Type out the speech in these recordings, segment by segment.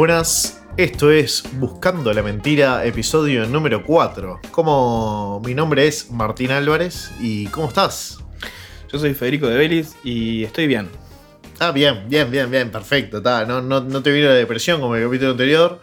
Buenas, esto es Buscando la Mentira, episodio número 4. Como mi nombre es Martín Álvarez y ¿cómo estás? Yo soy Federico de Vélez y estoy bien. Ah, bien, bien, bien, bien, perfecto. No, no, no te vino la depresión como el capítulo anterior.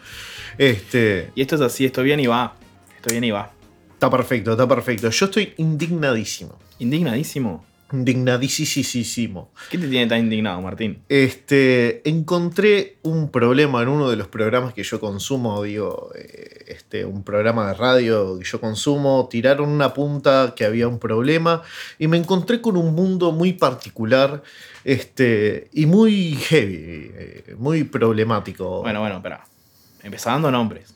Este, Y esto es así, estoy bien y va. Estoy bien y va. está perfecto, está perfecto. Yo estoy indignadísimo. Indignadísimo. Indignadísimo. ¿Qué te tiene tan indignado, Martín? Este, encontré un problema en uno de los programas que yo consumo, digo, eh, este, un programa de radio que yo consumo, tiraron una punta que había un problema y me encontré con un mundo muy particular este, y muy heavy, eh, muy problemático. Bueno, bueno, espera. Empezá dando nombres.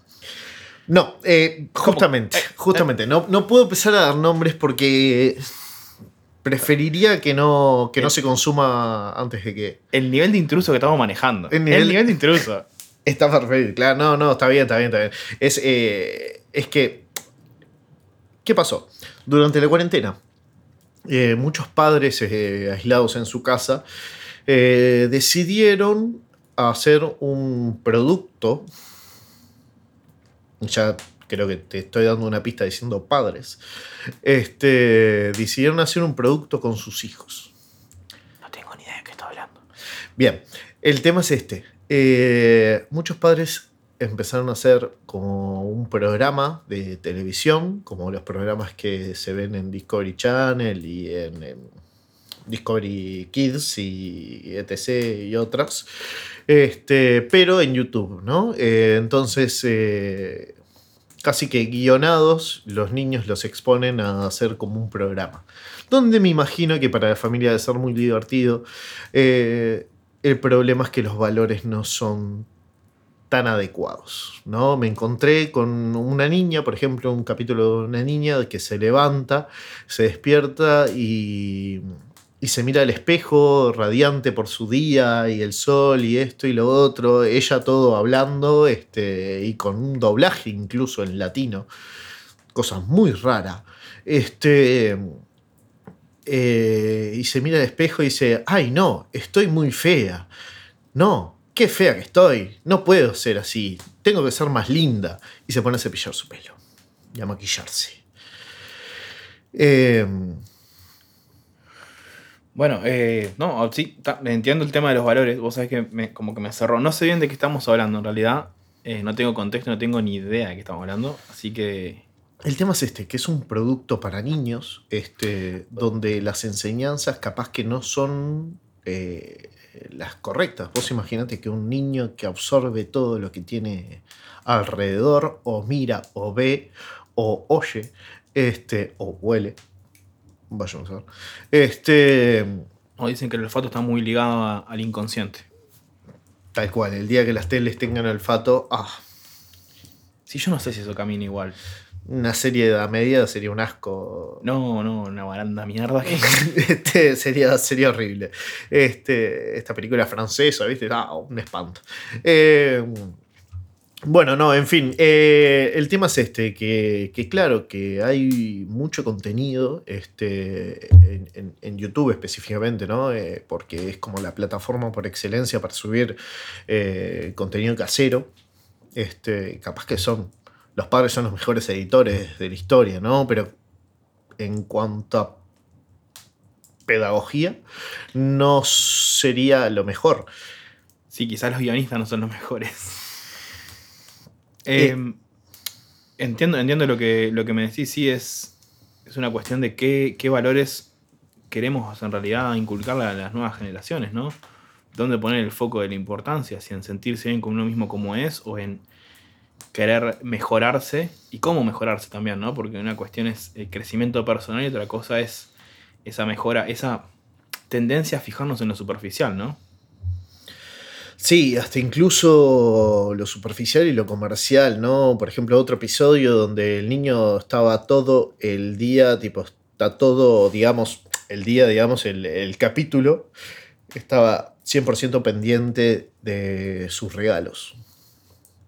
No, eh, justamente, justamente, no, no puedo empezar a dar nombres porque preferiría que no, que no se consuma antes de que... El nivel de intruso que estamos manejando. El nivel- El nivel de intruso. Está perfecto, claro, no, no, está bien, está bien, está bien. Es, eh, es que, ¿qué pasó? Durante la cuarentena, eh, muchos padres eh, aislados en su casa decidieron hacer un producto, ya creo que te estoy dando una pista diciendo padres, este, decidieron hacer un producto con sus hijos. No tengo ni idea de qué estoy hablando. Bien, el tema es este. Eh, muchos padres empezaron a hacer como un programa de televisión, como los programas que se ven en Discovery Channel y en, en Discovery Kids y etc. y otras, este, pero en YouTube, ¿no? Eh, entonces, eh, casi que guionados, los niños los exponen a hacer como un programa. Donde me imagino que para la familia debe ser muy divertido. Eh, el problema es que los valores no son tan adecuados, ¿no? Me encontré con una niña, por ejemplo, un capítulo de una niña que se levanta, se despierta y, y se mira al espejo radiante por su día y el sol y esto y lo otro, ella todo hablando este, y con un doblaje incluso en latino, cosa muy rara. Este, eh, y se mira al espejo y dice, ay no, estoy muy fea. No, qué fea que estoy. No puedo ser así. Tengo que ser más linda. Y se pone a cepillar su pelo. Y a maquillarse. Eh, Bueno, eh, no, sí, ta- entiendo el tema de los valores. Vos sabés que como que me cerró. No sé bien de qué estamos hablando en realidad. Eh, no tengo contexto, no tengo ni idea de qué estamos hablando. Así que. el tema es este, que es un producto para niños, este, donde las enseñanzas capaz que no son eh, las correctas. Vos imaginate que un niño que absorbe todo lo que tiene alrededor, o mira, o ve, o oye, este, o huele, vayamos a ver, este, O dicen que el olfato está muy ligado a- al inconsciente. tal cual, el día que las teles tengan olfato, ah, Sí, yo no sé si eso camina igual. una serie de edad media sería un asco. No, no, una baranda mierda que. Este, sería, sería horrible. Este, esta película francesa, ¿viste? Ah, un espanto. Eh, bueno, no, en fin. eh, el tema es este: que, que claro, que hay mucho contenido este, en, YouTube específicamente, ¿no? Eh, porque es como la plataforma por excelencia para subir eh, contenido casero. Este, capaz que son. Los padres son los mejores editores de la historia, ¿no? Pero en cuanto a pedagogía, no sería lo mejor. Sí, quizás los guionistas no son los mejores. Eh. Eh, entiendo, entiendo lo que, lo que me decís, sí, es, es una cuestión de qué, qué valores queremos en realidad inculcarle a las nuevas generaciones, ¿no? ¿Dónde poner el foco de la importancia? Si en sentirse bien con uno mismo como es o en querer mejorarse y cómo mejorarse también, ¿no? Porque una cuestión es el crecimiento personal y otra cosa es esa mejora, esa tendencia a fijarnos en lo superficial, ¿no? Sí, hasta incluso lo superficial y lo comercial, ¿no? Por ejemplo, otro episodio donde el niño estaba todo el día, tipo, está todo, digamos, el día, digamos, el, el capítulo, estaba 100% pendiente de sus regalos.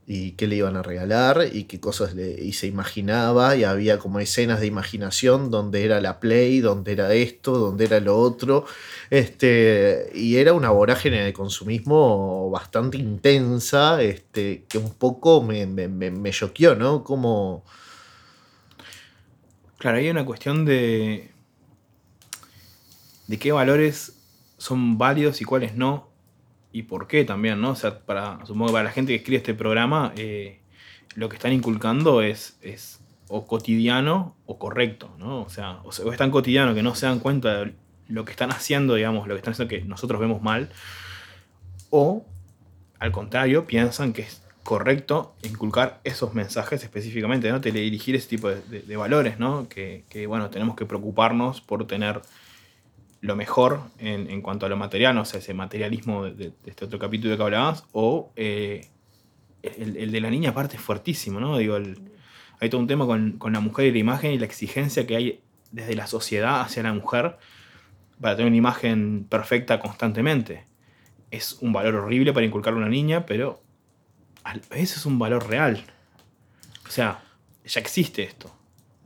Y qué le iban a regalar y qué cosas le, y se imaginaba y había como escenas de imaginación donde era la play, donde era esto, donde era lo otro. Este, y era una vorágine de consumismo bastante intensa, este, que un poco me, me, me, choqueó, ¿no? Como... Claro, hay una cuestión de, de qué valores son válidos y cuáles no y por qué también, ¿no? O sea, para, supongo que para la gente que escribe este programa, eh, lo que están inculcando es, es o cotidiano o correcto, ¿no? O sea, o, es tan cotidiano que no se dan cuenta de lo que están haciendo, digamos, lo que están haciendo que nosotros vemos mal, o al contrario, piensan que es correcto inculcar esos mensajes específicamente, ¿no? Teledirigir ese tipo de, valores, ¿no? Que, que, bueno, tenemos que preocuparnos por tener lo mejor en, cuanto a lo material, o sea, ese materialismo de, este otro capítulo que hablabas, o eh, el, de la niña aparte es fuertísimo, ¿no? Digo, hay todo un tema con, la mujer y la imagen y la exigencia que hay desde la sociedad hacia la mujer para tener una imagen perfecta constantemente. Es un valor horrible para inculcar a una niña, pero a veces es un valor real. O sea, ya existe esto.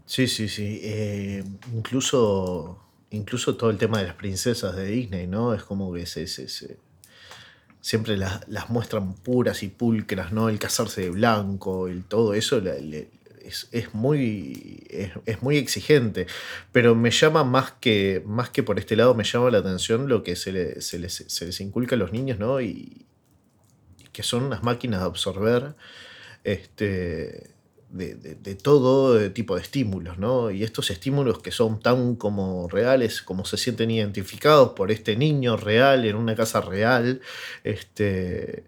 Sí, sí, sí. Eh, incluso incluso todo el tema de las princesas de Disney, ¿no? Es como que se, siempre las, muestran puras y pulcras, ¿no? El casarse de blanco, el todo eso es, muy, es, muy exigente. Pero me llama más que, más que por este lado, me llama la atención lo que se, les, se les inculca a los niños, ¿no? Y, que son unas máquinas de absorber. Este, de, todo tipo de estímulos, ¿no? Y estos estímulos que son tan como reales, como se sienten identificados por este niño real en una casa real, este,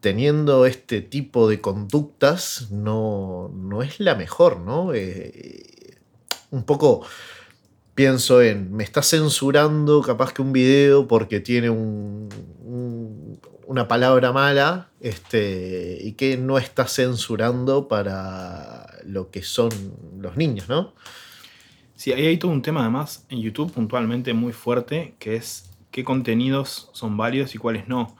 teniendo este tipo de conductas, no, no es la mejor, ¿no? Eh, un poco pienso en, me está censurando capaz que un video porque tiene un, una palabra mala este, y que no está censurando para lo que son los niños, ¿no? Sí, ahí hay todo un tema además en YouTube puntualmente muy fuerte, que es qué contenidos son válidos y cuáles no.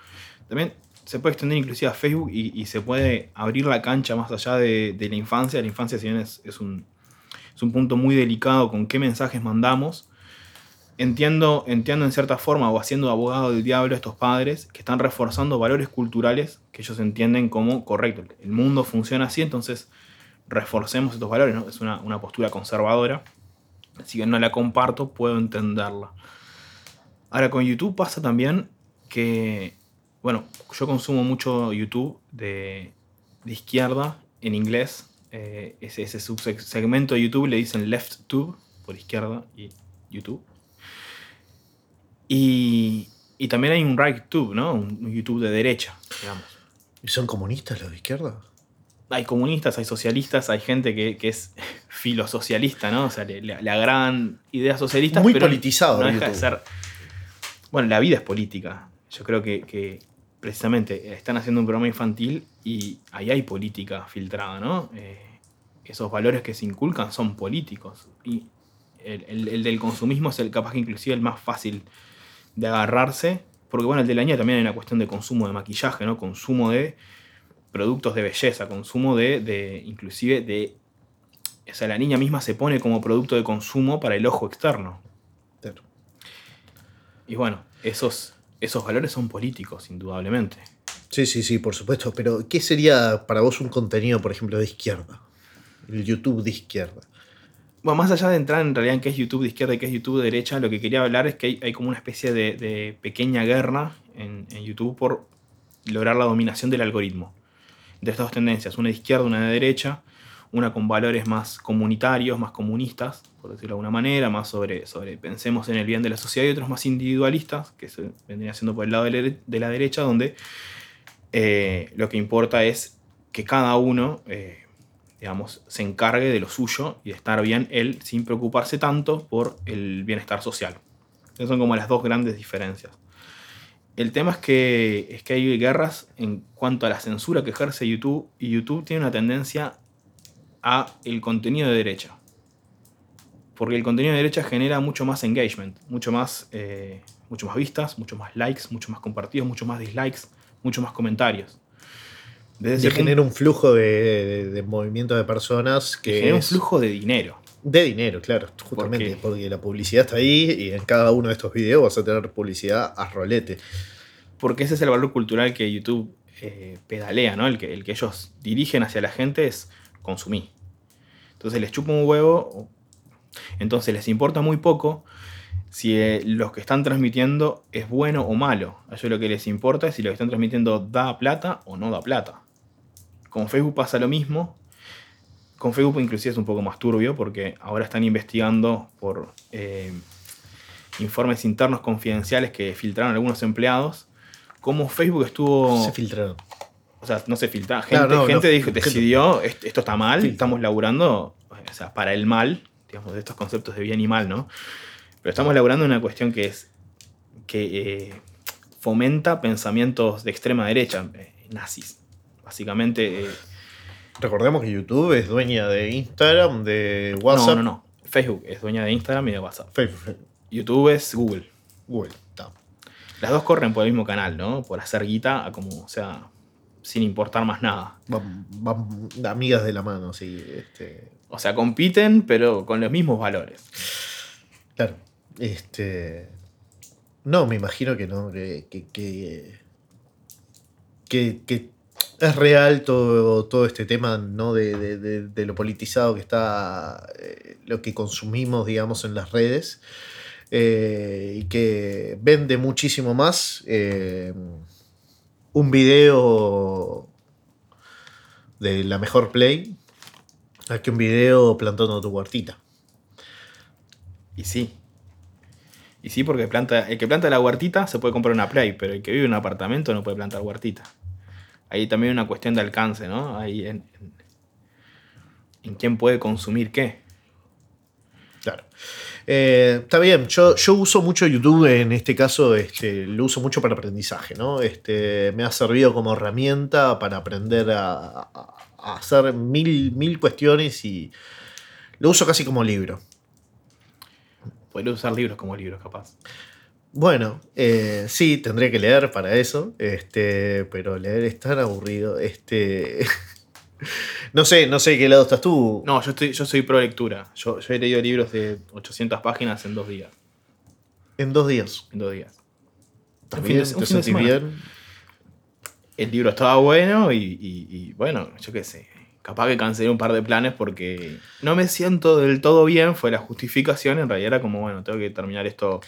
También se puede extender inclusive a Facebook y, se puede abrir la cancha más allá de, la infancia. La infancia, si bien es, un, es un punto muy delicado con qué mensajes mandamos, entiendo, entiendo en cierta forma, o haciendo abogado del diablo a estos padres que están reforzando valores culturales que ellos entienden como correctos. El mundo funciona así, entonces reforcemos estos valores. ¿no? Es una, postura conservadora. Si bien no la comparto, puedo entenderla. Ahora, con YouTube pasa también que, bueno, yo consumo mucho YouTube de, izquierda en inglés. Eh, ese, ese subsegmento de YouTube le dicen left tube por izquierda y YouTube. Y, también hay un right tube, ¿no? Un YouTube de derecha, digamos. ¿Y son comunistas los de izquierda? Hay comunistas, hay socialistas, hay gente que, es filosocialista, ¿no? O sea, la, gran idea socialista. Muy politizado. No deja de ser. Bueno, la vida es política. Yo creo que, precisamente están haciendo un programa infantil y ahí hay política filtrada, ¿no? Eh, esos valores que se inculcan son políticos. Y el, el, del consumismo es el capaz que inclusive el más fácil de agarrarse, porque bueno, el de la niña también hay una cuestión de consumo de maquillaje, ¿no? Consumo de productos de belleza, consumo de, de inclusive de... O sea, la niña misma se pone como producto de consumo para el ojo externo. Y bueno, esos, esos valores son políticos, indudablemente. Sí, sí, sí, por supuesto. Pero, ¿qué sería para vos un contenido, por ejemplo, de izquierda? El YouTube de izquierda. Más allá de entrar en realidad en qué es YouTube de izquierda y qué es YouTube de derecha, lo que quería hablar es que hay, como una especie de, pequeña guerra en, YouTube por lograr la dominación del algoritmo. De estas dos tendencias, una de izquierda, una de derecha, una con valores más comunitarios, más comunistas, por decirlo de alguna manera, más sobre, pensemos en el bien de la sociedad, y otros más individualistas, que se vendrían siendo por el lado de la derecha, donde eh, lo que importa es que cada uno eh, se encargue de lo suyo y de estar bien él sin preocuparse tanto por el bienestar social. Esas son como las dos grandes diferencias. El tema es que, es que hay guerras en cuanto a la censura que ejerce YouTube y YouTube tiene una tendencia a el contenido de derecha. Porque el contenido de derecha genera mucho más engagement, mucho más, eh, mucho más vistas, mucho más likes, mucho más compartidos, mucho más dislikes, mucho más comentarios. Desde ese genera un flujo de, de- de movimiento de personas que genera un flujo de dinero. de dinero, claro, justamente, porque la publicidad está ahí y en cada uno de estos videos vas a tener publicidad a rolete. Porque ese es el valor cultural que YouTube eh, pedalea, ¿no? El que, el que ellos dirigen hacia la gente es consumir. Entonces les chupa un huevo. Entonces les importa muy poco si eh, lo que están transmitiendo es bueno o malo. A ellos lo que les importa es si lo que están transmitiendo da plata o no da plata. Con Facebook pasa lo mismo. Con Facebook inclusive es un poco más turbio porque ahora están investigando por eh, informes internos confidenciales que filtraron algunos empleados. Cómo Facebook estuvo... Se filtraron. O sea, no se filtra. Gente, Claro, no, gente no, dijo, decidió, "Est- esto está mal, Sí. estamos laburando, o sea, para el mal, digamos, de estos conceptos de bien y mal, ¿no? Pero estamos laburando una cuestión que es, que eh, fomenta pensamientos de extrema derecha, eh, nazis. Básicamente, eh, Recordemos que YouTube es dueña de Instagram, de WhatsApp. no, no, no. Facebook es dueña de Instagram y de WhatsApp. Facebook, YouTube es Google. Google. está. Las dos corren por el mismo canal, ¿no? Por hacer guita, a como, o sea, sin importar más nada. Van, van amigas de la mano, sí. Este, O sea, compiten, pero con los mismos valores. claro. Este. No, me imagino que no. Que, que- que es real todo, todo este tema, ¿no? De, de- de- lo politizado que está. eh, lo que consumimos, digamos, en las redes. eh, y que vende muchísimo más. eh, un video de la mejor play que un video plantando tu huertita. Y sí. Y sí, porque planta, el que planta la huertita se puede comprar una Play, pero el que vive en un apartamento no puede plantar huertita. Ahí también hay una cuestión de alcance, ¿no? Ahí en, en, en quién puede consumir qué. Claro. Eh, está bien, yo, yo uso mucho YouTube en este caso, este, lo uso mucho para aprendizaje, ¿no? Este, me ha servido como herramienta para aprender a, a- a hacer mil, mil cuestiones y lo uso casi como libro. Podría usar libros como libros, capaz. Bueno, eh, sí, tendré que leer para eso, este, pero leer es tan aburrido. Este, no sé, no sé de qué lado estás tú. No, yo, estoy, yo soy pro lectura. Yo, yo he leído libros de 800 páginas en dos días. En dos días. En dos días. Un ¿Te sentís bien? El libro estaba bueno y, y- y, bueno, yo qué sé. Capaz que cancelé un par de planes porque no me siento del todo bien. Fue la justificación. En realidad era como, bueno, tengo que terminar esto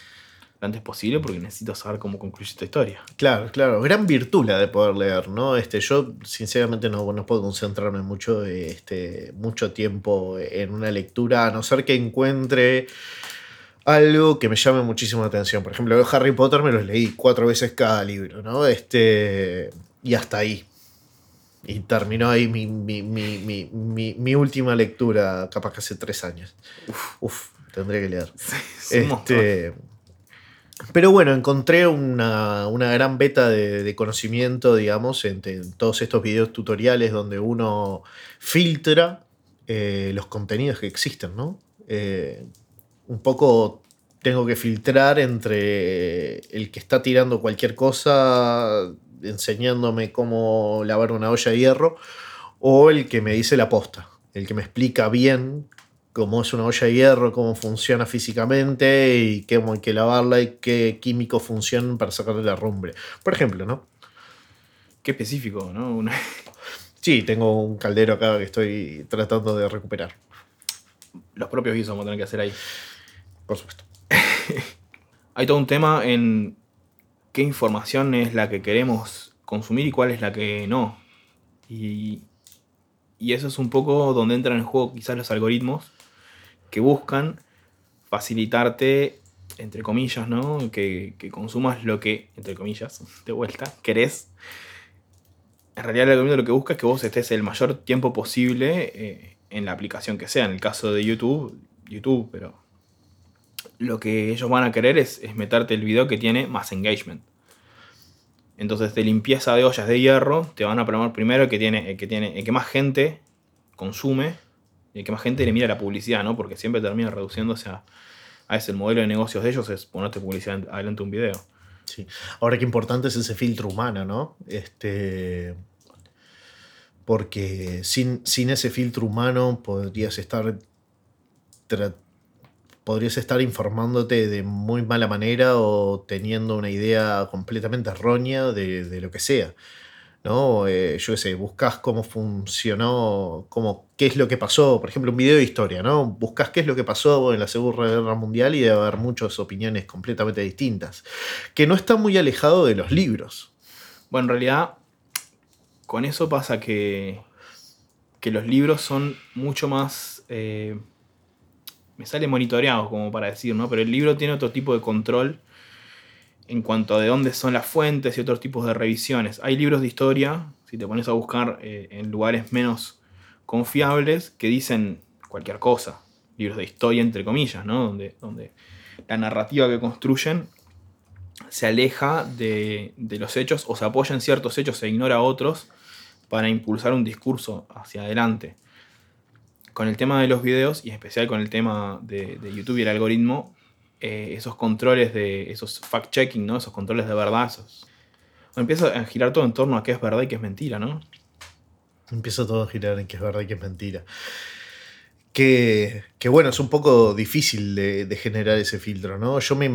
lo antes posible porque necesito saber cómo concluye esta historia. Claro, claro. Gran virtud la de poder leer, ¿no? Este, yo sinceramente no, no puedo concentrarme mucho, este, mucho tiempo en una lectura, a no ser que encuentre algo que me llame muchísimo la atención. Por ejemplo, Harry Potter me los leí cuatro veces cada libro, ¿no? Este, y hasta ahí. Y terminó ahí mi, mi, mi, mi, mi- mi última lectura, capaz que hace tres años. Uf, tendré que leer. Es un montón. Este, pero bueno, encontré una, una gran beta de, conocimiento, digamos, en, en todos estos videos tutoriales donde uno filtra eh, los contenidos que existen, ¿no? Eh, un poco tengo que filtrar entre el que está tirando cualquier cosa, enseñándome cómo lavar una olla de hierro, o el que me dice la posta, el que me explica bien cómo es una olla de hierro, cómo funciona físicamente y cómo hay que lavarla y qué químicos funcionan para sacarle la rumbre. Por ejemplo, ¿no? Qué específico, ¿no? Una- Sí, tengo un caldero acá que estoy tratando de recuperar, los propios guisos vamos a tener que hacer ahí. por supuesto. Hay todo un tema en qué información es la que queremos consumir y cuál es la que no. Y, y eso es un poco donde entran en juego quizás los algoritmos que buscan facilitarte, entre comillas, ¿no? Que, que consumas lo que, entre comillas, de vuelta, querés. En realidad el algoritmo lo que busca es que vos estés el mayor tiempo posible eh, en la aplicación que sea. En el caso de YouTube, YouTube, pero lo que ellos van a querer es, es meterte el video que tiene más engagement. Entonces, de limpieza de ollas de hierro, te van a programar primero el que tiene, el que tiene, el que más gente consume, y que más gente le mira la publicidad, ¿no? Porque siempre termina reduciéndose a, a ese el modelo de negocios de ellos es ponerte publicidad adelante de un video. Sí. Ahora qué importante es ese filtro humano, ¿no? Este. porque sin, sin ese filtro humano podrías estar podrías estar informándote de muy mala manera o teniendo una idea completamente errónea de, lo que sea. ¿No? Eh, yo qué sé, buscas cómo funcionó, cómo, qué es lo que pasó, por ejemplo, un video de historia, ¿no? Buscas qué es lo que pasó en la Segunda Guerra Mundial y debe haber muchas opiniones completamente distintas, que no está muy alejado de los libros. Bueno, en realidad, con eso pasa que, que los libros son mucho más... Eh, me sale monitoreado, como para decir, ¿no? Pero el libro tiene otro tipo de control en cuanto a de dónde son las fuentes y otros tipos de revisiones. Hay libros de historia, si te pones a buscar eh, en lugares menos confiables, que dicen cualquier cosa. Libros de historia, entre comillas, ¿no? Donde, donde la narrativa que construyen se aleja de, de los hechos o se apoya en ciertos hechos e ignora otros para impulsar un discurso hacia adelante con el tema de los videos, y en especial con el tema de, YouTube y el algoritmo, eh, esos controles de esos fact-checking, ¿no? Esos controles de verdad, empieza a girar todo en torno a qué es verdad y qué es mentira, ¿no? Empieza todo a girar en qué es verdad y qué es mentira. Que, bueno, es un poco difícil de, generar ese filtro, ¿no? Yo me,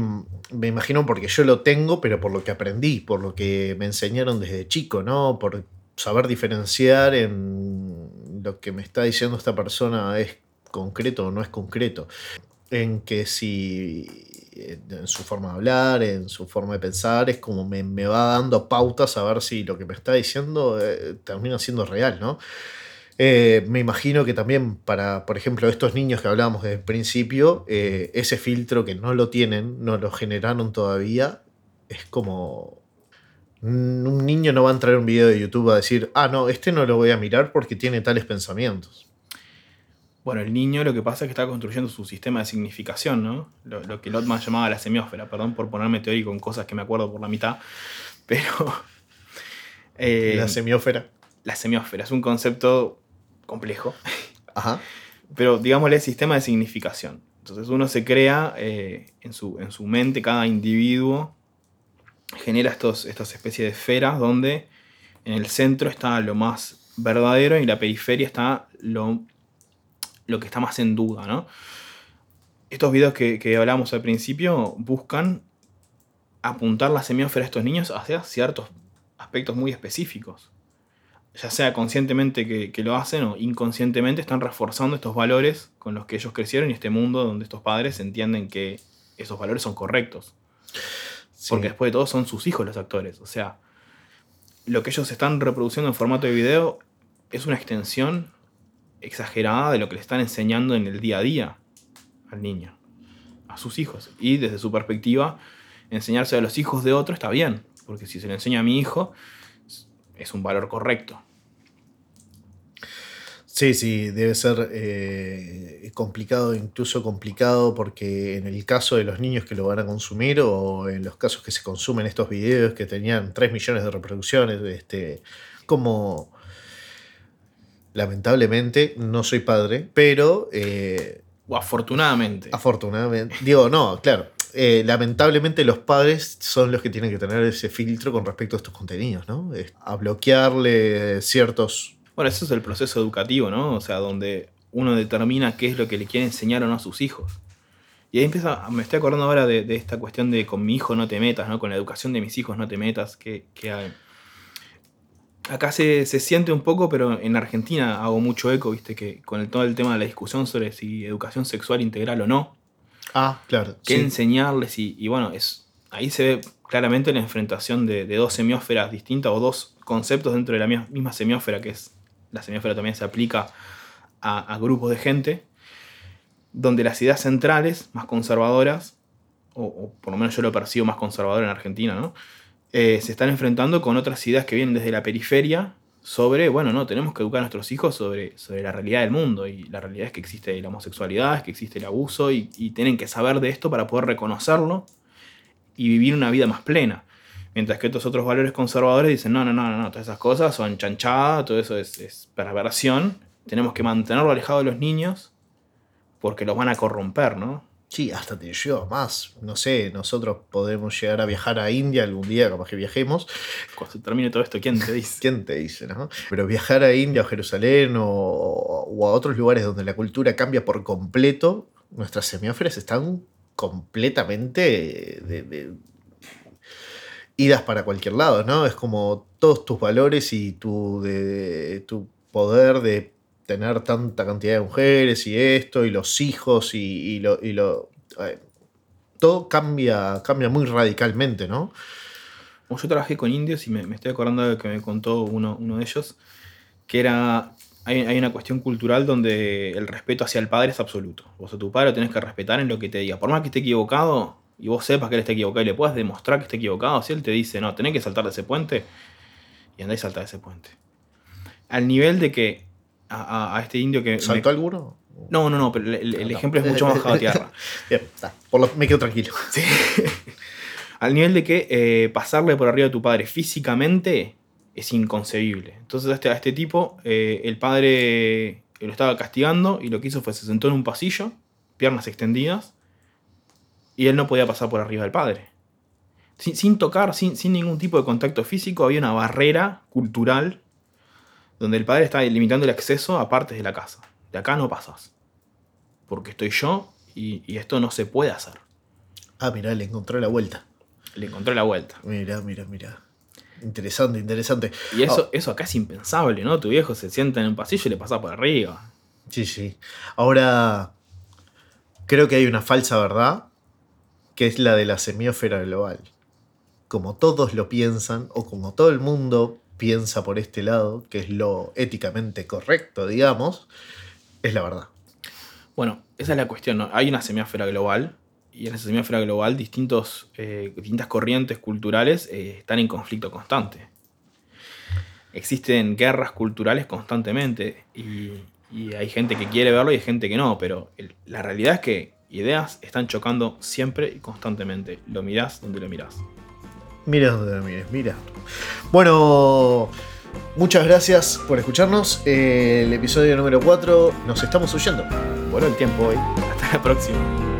me, imagino porque yo lo tengo, pero por lo que aprendí, por lo que me enseñaron desde chico, ¿no? Por saber diferenciar en lo que me está diciendo esta persona es concreto o no es concreto. En que si en su forma de hablar, en su forma de pensar, es como me, va dando pautas a ver si lo que me está diciendo eh, termina siendo real, ¿no? Eh, me imagino que también para, por ejemplo, estos niños que hablábamos desde el principio, eh, ese filtro que no lo tienen, no lo generaron todavía, es como un niño no va a entrar en un video de YouTube a decir, ah, no, este no lo voy a mirar porque tiene tales pensamientos. Bueno, el niño lo que pasa es que está construyendo su sistema de significación, ¿no? Lo, que Lotman llamaba la semiósfera, perdón por ponerme teórico en cosas que me acuerdo por la mitad, pero... Eh, la semiósfera. La semiósfera es un concepto complejo. Ajá. Pero digámosle sistema de significación. Entonces uno se crea eh, en, su, en su mente, cada individuo genera estos, estas especies de esferas donde en el centro está lo más verdadero y en la periferia está lo, lo que está más en duda. ¿no? Estos videos que, que hablamos al principio buscan apuntar la semiósfera a estos niños hacia ciertos aspectos muy específicos. Ya sea conscientemente que, que, lo hacen o inconscientemente están reforzando estos valores con los que ellos crecieron y este mundo donde estos padres entienden que esos valores son correctos. Porque después de todo son sus hijos los actores. O sea, lo que ellos están reproduciendo en formato de video es una extensión exagerada de lo que le están enseñando en el día a día al niño, a sus hijos. Y desde su perspectiva, enseñarse a los hijos de otro está bien, porque si se le enseña a mi hijo, es un valor correcto. Sí, sí, debe ser eh, complicado, incluso complicado, porque en el caso de los niños que lo van a consumir o en los casos que se consumen estos videos que tenían 3 millones de reproducciones, este, como lamentablemente no soy padre, pero... Eh, o afortunadamente. Afortunadamente. Digo, no, claro. Eh, lamentablemente los padres son los que tienen que tener ese filtro con respecto a estos contenidos, ¿no? A bloquearle ciertos bueno, eso es el proceso educativo, ¿no? O sea, donde uno determina qué es lo que le quiere enseñar o no a sus hijos. Y ahí empieza, me estoy acordando ahora de, esta cuestión de con mi hijo no te metas, ¿no? Con la educación de mis hijos no te metas, que, hay. Acá se, siente un poco, pero en Argentina hago mucho eco, viste, que con todo el tema de la discusión sobre si educación sexual integral o no. Ah, claro. Qué enseñarles y, bueno, es, ahí se ve claramente la enfrentación de, de, dos semiósferas distintas o dos conceptos dentro de la misma semiósfera, que es la semiósfera también se aplica a, grupos de gente, donde las ideas centrales, más conservadoras, o, por lo menos yo lo percibo más conservador en Argentina, ¿no? Eh, se están enfrentando con otras ideas que vienen desde la periferia sobre, bueno, no, tenemos que educar a nuestros hijos sobre, sobre la realidad del mundo y la realidad es que existe la homosexualidad, que existe el abuso y, tienen que saber de esto para poder reconocerlo y vivir una vida más plena. Mientras que estos otros valores conservadores dicen, no, no, no, no, todas esas cosas son chanchada, todo eso es, perversión. Tenemos que mantenerlo alejado de los niños porque los van a corromper, ¿no? Sí, hasta te lleva más. No sé, nosotros podemos llegar a viajar a India algún día, capaz que viajemos. Cuando termine todo esto, ¿quién te dice? ¿Quién te dice, no? Pero viajar a India o Jerusalén o, o a otros lugares donde la cultura cambia por completo, nuestras semióferas están completamente de- de- idas para cualquier lado, ¿no? Es como todos tus valores y tu, de, tu poder de tener tanta cantidad de mujeres y esto, y los hijos, y, y lo. y lo- eh, todo cambia, cambia muy radicalmente, ¿no? Yo trabajé con indios y me, me estoy acordando de que me contó uno, uno de ellos, que era, hay, hay una cuestión cultural donde el respeto hacia el padre es absoluto. Vos a tu padre lo tenés que respetar en lo que te diga. Por más que esté equivocado y vos sepas que él está equivocado y le puedas demostrar que está equivocado, si él te dice, no, tenés que saltar de ese puente, y andá y saltá de ese puente. Al nivel de que a, este indio que... me- ¿Saltó alguno? No, no, no, pero el, el- el No. ejemplo es mucho más bajo tierra. Bien, está. Por lo, me quedo tranquilo. Al nivel de que eh, pasarle por arriba a tu padre físicamente es inconcebible. Entonces a este, a este tipo, eh, el padre lo estaba castigando y lo que hizo fue se sentó en un pasillo, piernas extendidas, y él no podía pasar por arriba del padre. Sin, sin tocar, sin, sin ningún tipo de contacto físico, había una barrera cultural donde el padre estaba limitando el acceso a partes de la casa. De acá no pasas. Porque estoy yo y, y esto no se puede hacer. Ah, mirá, le encontró la vuelta. Le encontré la vuelta. Mira, mira, mira. Interesante, interesante. Y eso, Oh, eso acá es impensable, ¿no? Tu viejo se sienta en un pasillo y le pasa por arriba. sí, sí. Ahora, creo que hay una falsa verdad, que es la de la semiósfera global. Como todos lo piensan, o como todo el mundo piensa por este lado, que es lo éticamente correcto, digamos, es la verdad. Bueno, esa es la cuestión. Hay una semiósfera global y en esa semiósfera global distintos, eh, distintas corrientes culturales eh, están en conflicto constante. Existen guerras culturales constantemente y, y hay gente que quiere verlo y hay gente que no, pero la realidad es que ideas están chocando siempre y constantemente. Lo mirás donde lo mirás. Mira donde lo mires, mira. Bueno, muchas gracias por escucharnos. El episodio número 4 nos estamos huyendo. Voló el tiempo hoy. Hasta la próxima.